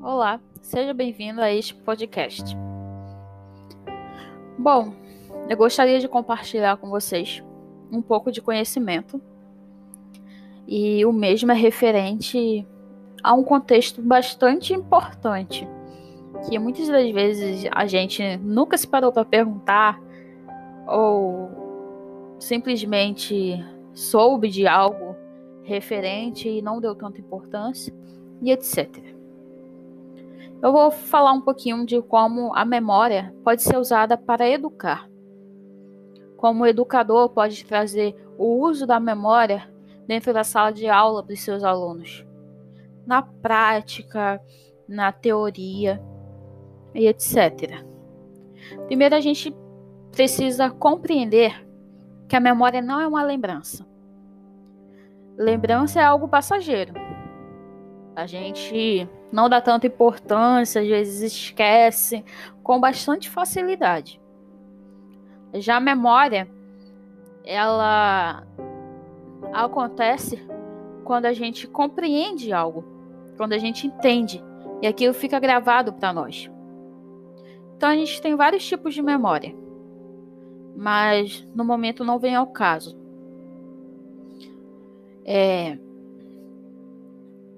Olá, seja bem-vindo a este podcast. Bom, eu gostaria de compartilhar com vocês um pouco de conhecimento e o mesmo é referente a um contexto bastante importante que muitas das vezes a gente nunca se parou para perguntar ou simplesmente soube de algo referente e não deu tanta importância e etc. Eu vou falar um pouquinho de como a memória pode ser usada para educar. Como o educador pode trazer o uso da memória dentro da sala de aula para os seus alunos. Na prática, na teoria e etc. Primeiro, a gente precisa compreender que a memória não é uma lembrança. Lembrança é algo passageiro. A gente não dá tanta importância, às vezes esquece com bastante facilidade. Já a memória, ela acontece quando a gente compreende algo, quando a gente entende e aquilo fica gravado para nós. Então a gente tem vários tipos de memória, mas no momento não vem ao caso. É,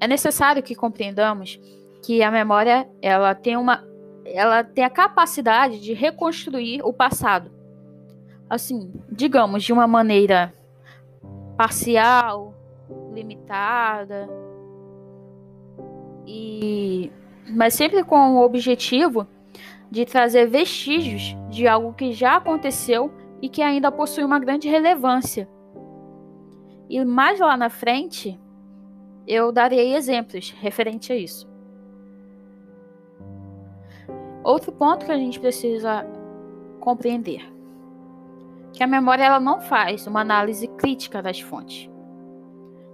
é necessário que compreendamos que a memória ela tem uma ela tem a capacidade de reconstruir o passado. Assim, digamos, de uma maneira parcial, limitada, e mas sempre com o objetivo de trazer vestígios de algo que já aconteceu e que ainda possui uma grande relevância. E mais lá na frente, eu darei exemplos referente a isso. Outro ponto que a gente precisa compreender que a memória ela não faz uma análise crítica das fontes.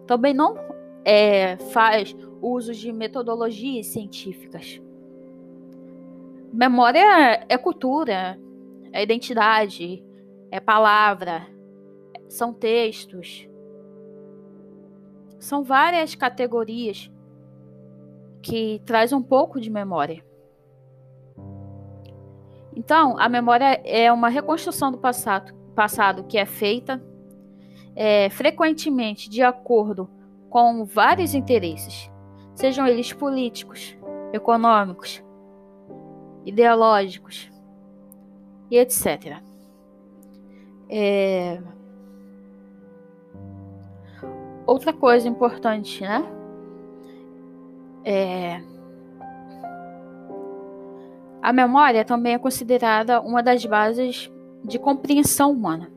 Também não é, faz uso de metodologias científicas. Memória é cultura, é identidade, é palavra, são textos, são várias categorias que traz um pouco de memória. Então, a memória é uma reconstrução do passado, passado que é feita é, frequentemente de acordo com vários interesses, sejam eles políticos, econômicos, ideológicos e etc. É, outra coisa importante, né? É... A memória também é considerada uma das bases de compreensão humana.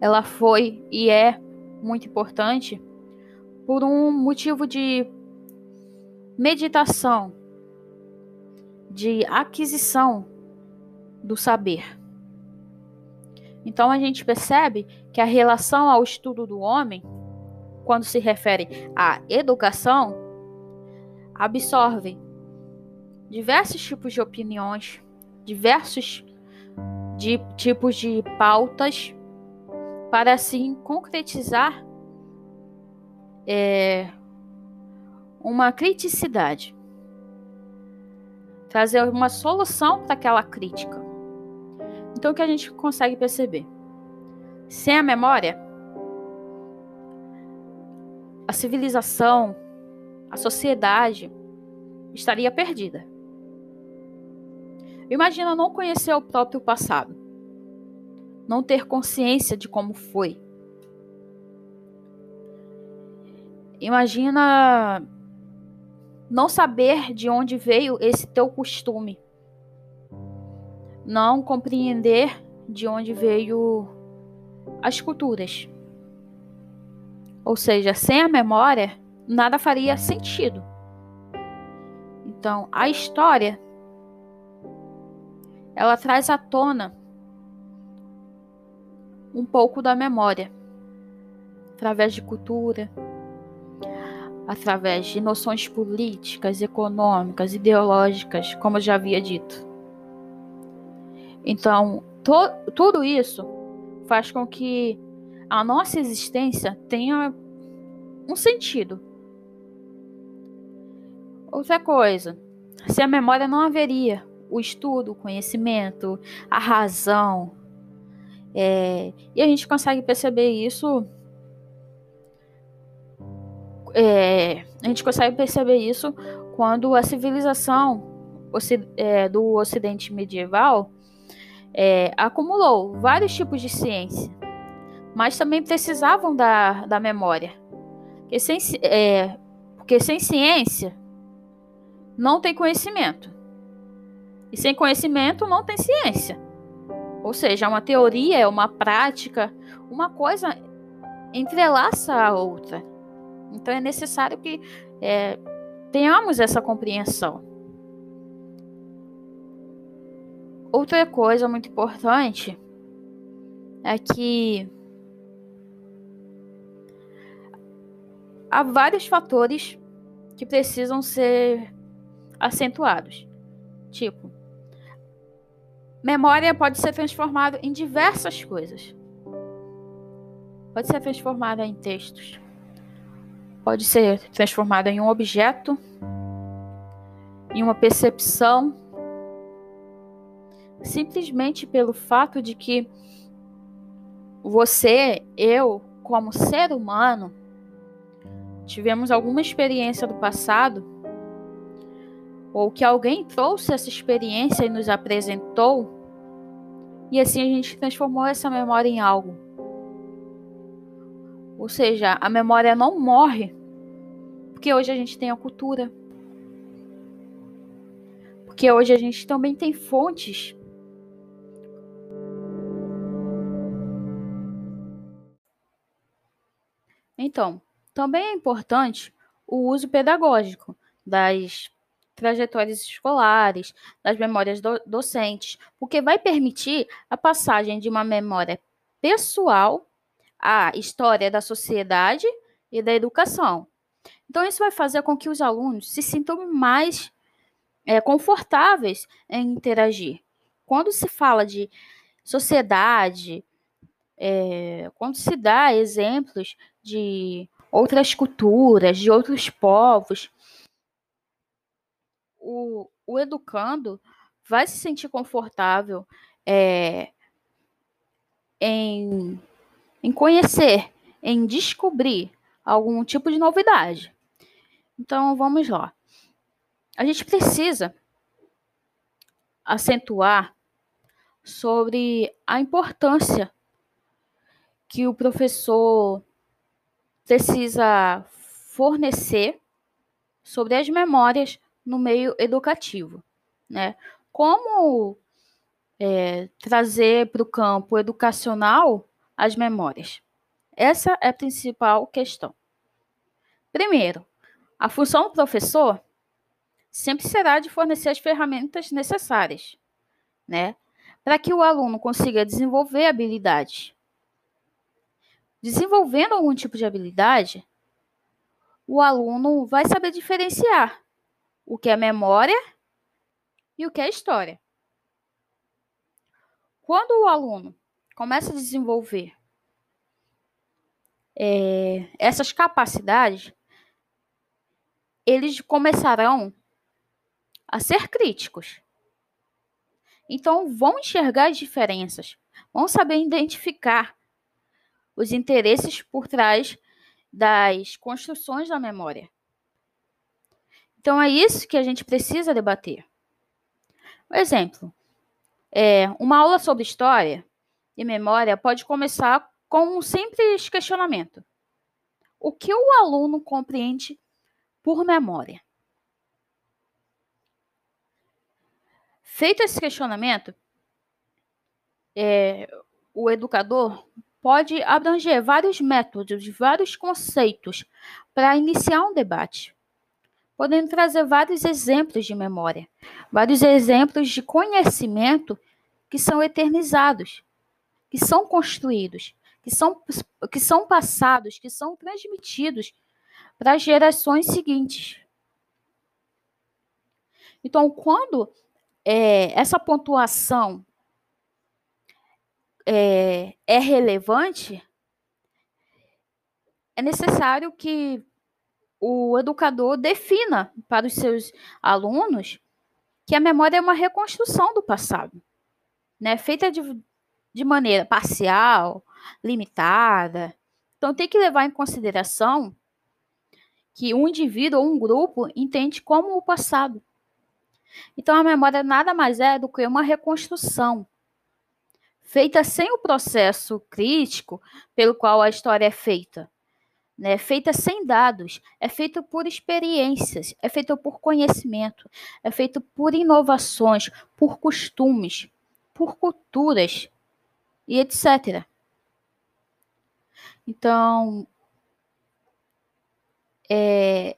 Ela foi e é muito importante por um motivo de meditação, de aquisição do saber. Então a gente percebe que a relação ao estudo do homem, quando se refere à educação, absorve diversos tipos de opiniões, diversos de, tipos de pautas, para assim concretizar é, uma criticidade, trazer uma solução para aquela crítica. Então, o que a gente consegue perceber? Sem a memória, a civilização, a sociedade estaria perdida. Imagina não conhecer o próprio passado, não ter consciência de como foi. Imagina não saber de onde veio esse teu costume não compreender de onde veio as culturas. Ou seja, sem a memória, nada faria sentido. Então, a história ela traz à tona um pouco da memória através de cultura, através de noções políticas, econômicas, ideológicas, como eu já havia dito. Então, to, tudo isso faz com que a nossa existência tenha um sentido. Outra coisa, se a memória não haveria, o estudo, o conhecimento, a razão, é, e a gente consegue perceber isso. É, a gente consegue perceber isso quando a civilização é, do Ocidente medieval é, acumulou vários tipos de ciência, mas também precisavam da, da memória. Porque sem, é, porque sem ciência não tem conhecimento. E sem conhecimento não tem ciência. Ou seja, uma teoria é uma prática, uma coisa entrelaça a outra. Então é necessário que é, tenhamos essa compreensão. Outra coisa muito importante é que há vários fatores que precisam ser acentuados. Tipo, memória pode ser transformada em diversas coisas. Pode ser transformada em textos. Pode ser transformada em um objeto, em uma percepção simplesmente pelo fato de que você, eu, como ser humano, tivemos alguma experiência do passado, ou que alguém trouxe essa experiência e nos apresentou, e assim a gente transformou essa memória em algo. Ou seja, a memória não morre, porque hoje a gente tem a cultura. Porque hoje a gente também tem fontes Então, também é importante o uso pedagógico das trajetórias escolares, das memórias do docentes, porque vai permitir a passagem de uma memória pessoal à história da sociedade e da educação. Então, isso vai fazer com que os alunos se sintam mais é, confortáveis em interagir. Quando se fala de sociedade, é, quando se dá exemplos de outras culturas, de outros povos, o, o educando vai se sentir confortável é, em, em conhecer, em descobrir algum tipo de novidade. Então, vamos lá. A gente precisa acentuar sobre a importância que o professor precisa fornecer sobre as memórias no meio educativo, né? Como é, trazer para o campo educacional as memórias? Essa é a principal questão. Primeiro, a função do professor sempre será de fornecer as ferramentas necessárias, né, para que o aluno consiga desenvolver habilidades Desenvolvendo algum tipo de habilidade, o aluno vai saber diferenciar o que é memória e o que é história. Quando o aluno começa a desenvolver é, essas capacidades, eles começarão a ser críticos. Então, vão enxergar as diferenças, vão saber identificar os interesses por trás das construções da memória. Então é isso que a gente precisa debater. Por exemplo, é, uma aula sobre história e memória pode começar com um simples questionamento: O que o aluno compreende por memória? Feito esse questionamento, é, o educador pode abranger vários métodos, vários conceitos para iniciar um debate, podendo trazer vários exemplos de memória, vários exemplos de conhecimento que são eternizados, que são construídos, que são, que são passados, que são transmitidos para as gerações seguintes. Então, quando é, essa pontuação é, é relevante, é necessário que o educador defina para os seus alunos que a memória é uma reconstrução do passado, né? Feita de, de maneira parcial, limitada. Então tem que levar em consideração que um indivíduo ou um grupo entende como o passado. Então a memória nada mais é do que uma reconstrução feita sem o processo crítico pelo qual a história é feita. Né? Feita sem dados, é feita por experiências, é feita por conhecimento, é feita por inovações, por costumes, por culturas e etc. Então, é...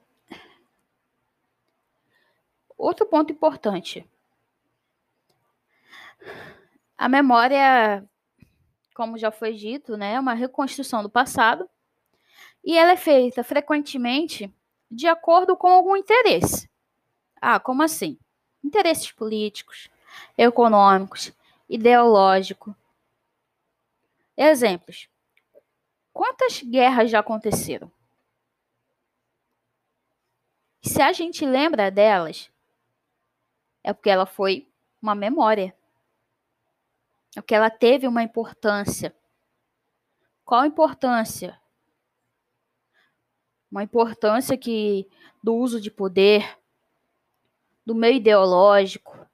outro ponto importante a memória, como já foi dito, né, é uma reconstrução do passado e ela é feita frequentemente de acordo com algum interesse. Ah, como assim? Interesses políticos, econômicos, ideológicos. Exemplos. Quantas guerras já aconteceram? Se a gente lembra delas, é porque ela foi uma memória. Que ela teve uma importância. Qual importância? Uma importância que do uso de poder, do meio ideológico.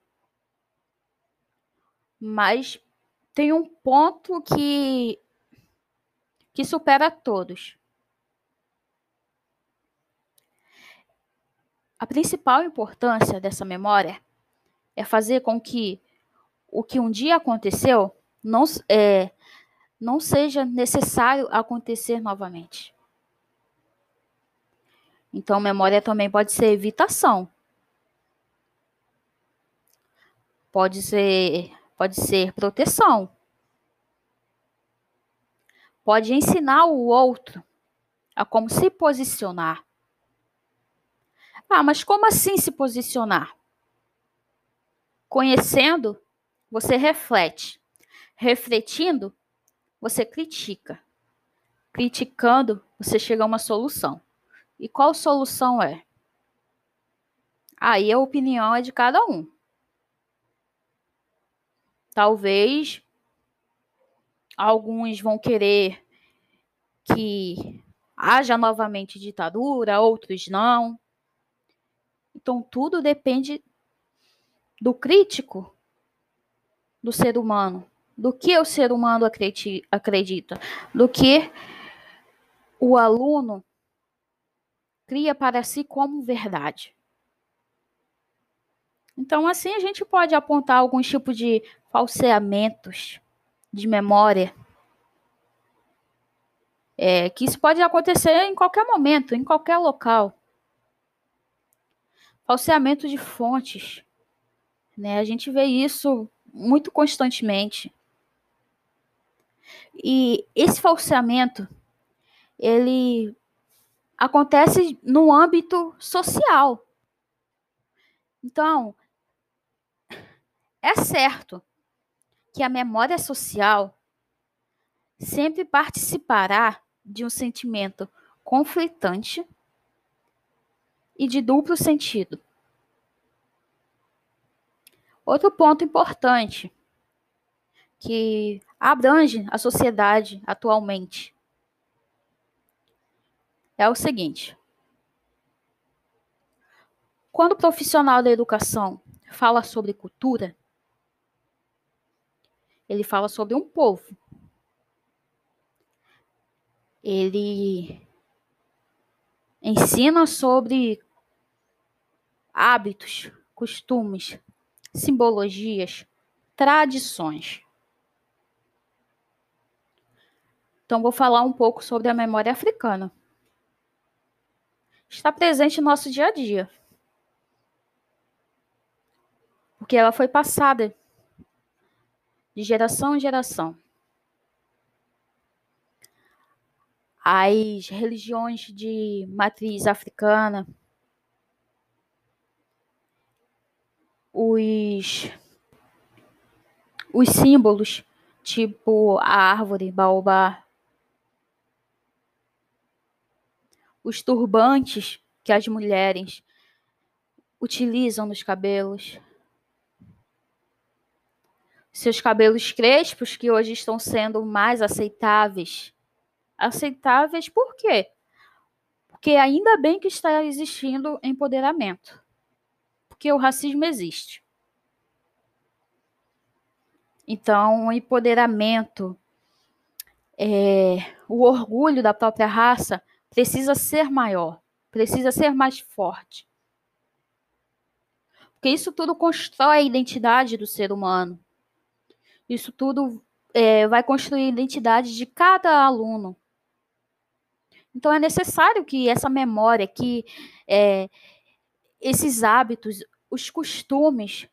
Mas tem um ponto que que supera todos. A principal importância dessa memória é fazer com que o que um dia aconteceu não, é, não seja necessário acontecer novamente. Então, memória também pode ser evitação. Pode ser, pode ser proteção. Pode ensinar o outro a como se posicionar. Ah, mas como assim se posicionar? Conhecendo você reflete. Refletindo, você critica. Criticando, você chega a uma solução. E qual solução é? Aí a opinião é de cada um. Talvez alguns vão querer que haja novamente ditadura, outros não. Então tudo depende do crítico do ser humano, do que o ser humano acredita, do que o aluno cria para si como verdade. Então, assim, a gente pode apontar alguns tipos de falseamentos de memória. É, que isso pode acontecer em qualquer momento, em qualquer local. Falseamento de fontes. Né? A gente vê isso muito constantemente. E esse falseamento, ele acontece no âmbito social. Então, é certo que a memória social sempre participará de um sentimento conflitante e de duplo sentido. Outro ponto importante que abrange a sociedade atualmente é o seguinte: quando o profissional da educação fala sobre cultura, ele fala sobre um povo. Ele ensina sobre hábitos, costumes, simbologias, tradições. Então, vou falar um pouco sobre a memória africana. Está presente no nosso dia a dia. Porque ela foi passada de geração em geração. As religiões de matriz africana, os, os símbolos, tipo a árvore, baobá. os turbantes que as mulheres utilizam nos cabelos, seus cabelos crespos que hoje estão sendo mais aceitáveis. Aceitáveis por quê? Porque ainda bem que está existindo empoderamento. Porque o racismo existe. Então, o empoderamento, é, o orgulho da própria raça precisa ser maior, precisa ser mais forte. Porque isso tudo constrói a identidade do ser humano. Isso tudo é, vai construir a identidade de cada aluno. Então é necessário que essa memória, que é, esses hábitos, os costumes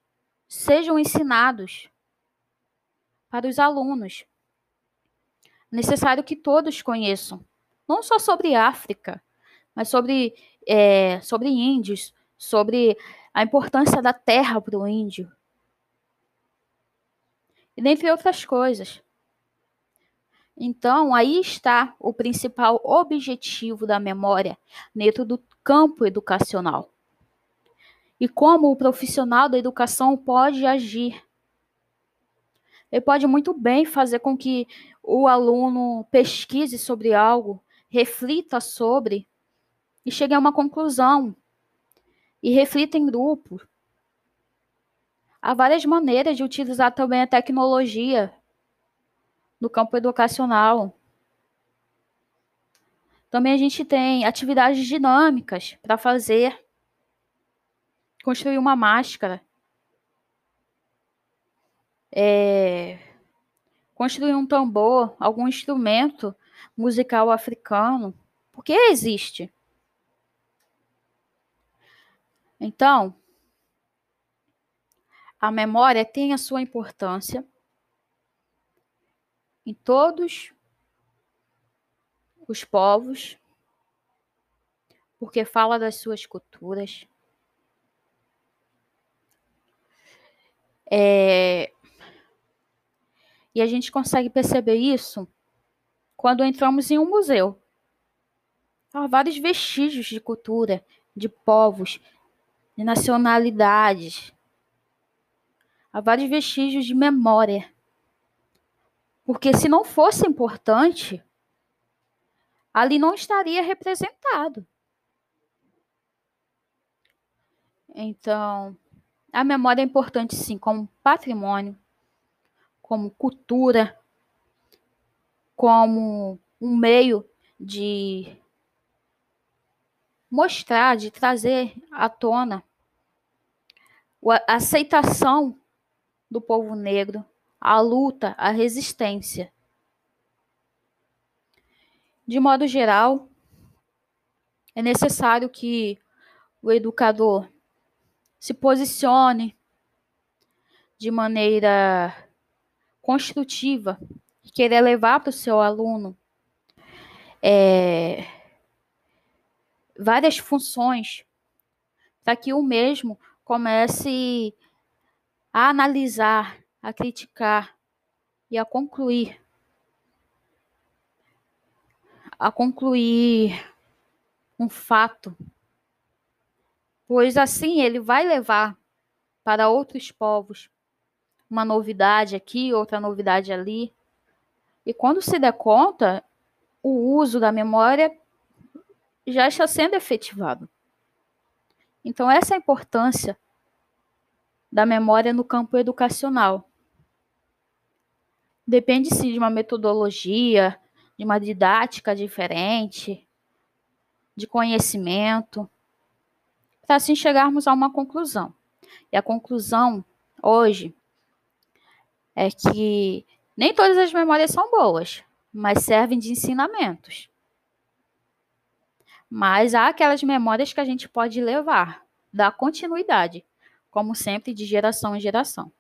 sejam ensinados para os alunos. Necessário que todos conheçam, não só sobre África, mas sobre, é, sobre índios, sobre a importância da terra para o índio, e dentre outras coisas. Então, aí está o principal objetivo da memória dentro do campo educacional. E como o profissional da educação pode agir. Ele pode muito bem fazer com que o aluno pesquise sobre algo, reflita sobre e chegue a uma conclusão. E reflita em grupo. Há várias maneiras de utilizar também a tecnologia no campo educacional. Também a gente tem atividades dinâmicas para fazer, construir uma máscara, é, construir um tambor, algum instrumento musical africano, porque existe. Então, a memória tem a sua importância em todos os povos, porque fala das suas culturas. É... E a gente consegue perceber isso quando entramos em um museu. Há vários vestígios de cultura, de povos, de nacionalidades, há vários vestígios de memória. Porque se não fosse importante, ali não estaria representado. Então, a memória é importante sim, como patrimônio, como cultura, como um meio de mostrar, de trazer à tona a aceitação do povo negro, a luta, a resistência. De modo geral, é necessário que o educador se posicione de maneira construtiva e querer levar para o seu aluno é, várias funções para que o mesmo comece a analisar, a criticar e a concluir. A concluir um fato, pois assim ele vai levar para outros povos uma novidade aqui, outra novidade ali. E quando se der conta, o uso da memória já está sendo efetivado. Então, essa é a importância da memória no campo educacional. Depende-se de uma metodologia, de uma didática diferente, de conhecimento, para assim chegarmos a uma conclusão. E a conclusão hoje é que nem todas as memórias são boas, mas servem de ensinamentos. Mas há aquelas memórias que a gente pode levar, dar continuidade como sempre, de geração em geração.